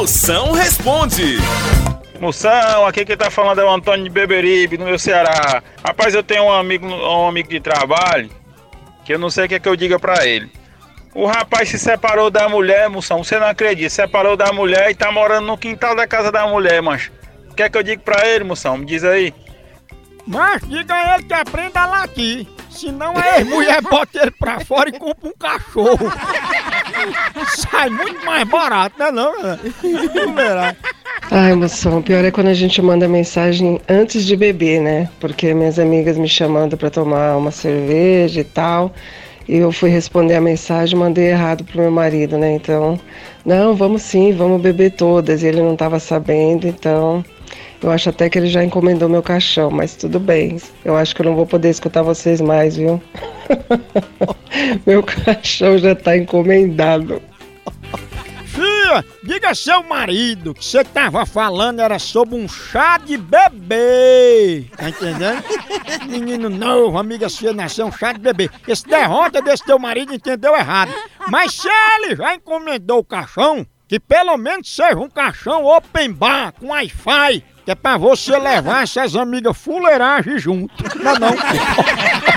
Moção responde. Moção, aqui quem tá falando é o Antônio de Beberibe, no meu Ceará. Rapaz, eu tenho um amigo, um amigo de trabalho que eu não sei o que, é que eu diga pra ele. O rapaz se separou da mulher, moção, você não acredita, separou da mulher e tá morando no quintal da casa da mulher, mas o que é que eu digo pra ele, moção? Me diz aí. Mas diga a ele que aprenda a latir. Senão a mulher bota ele pra fora e compra um cachorro. Sai muito mais barato, né não? Não verá. Ai, moção, o pior é quando a gente manda mensagem antes de beber, né? Porque minhas amigas me chamando pra tomar uma cerveja e tal. E eu fui responder a mensagem mandei errado pro meu marido, né? Então, não, vamos sim, vamos beber todas. E ele não tava sabendo, então. Eu acho até que ele já encomendou meu caixão, mas tudo bem. Eu acho que eu não vou poder escutar vocês mais, viu? meu caixão já tá encomendado. Fia, diga a seu marido que você tava falando era sobre um chá de bebê. Tá entendendo? Menino novo, amiga sua nasceu um chá de bebê. Esse derrota desse teu marido entendeu errado. Mas se ele já encomendou o caixão, que pelo menos seja um caixão open bar com Wi-Fi, que é pra você levar essas amigas fuleiragem junto. Não, é não.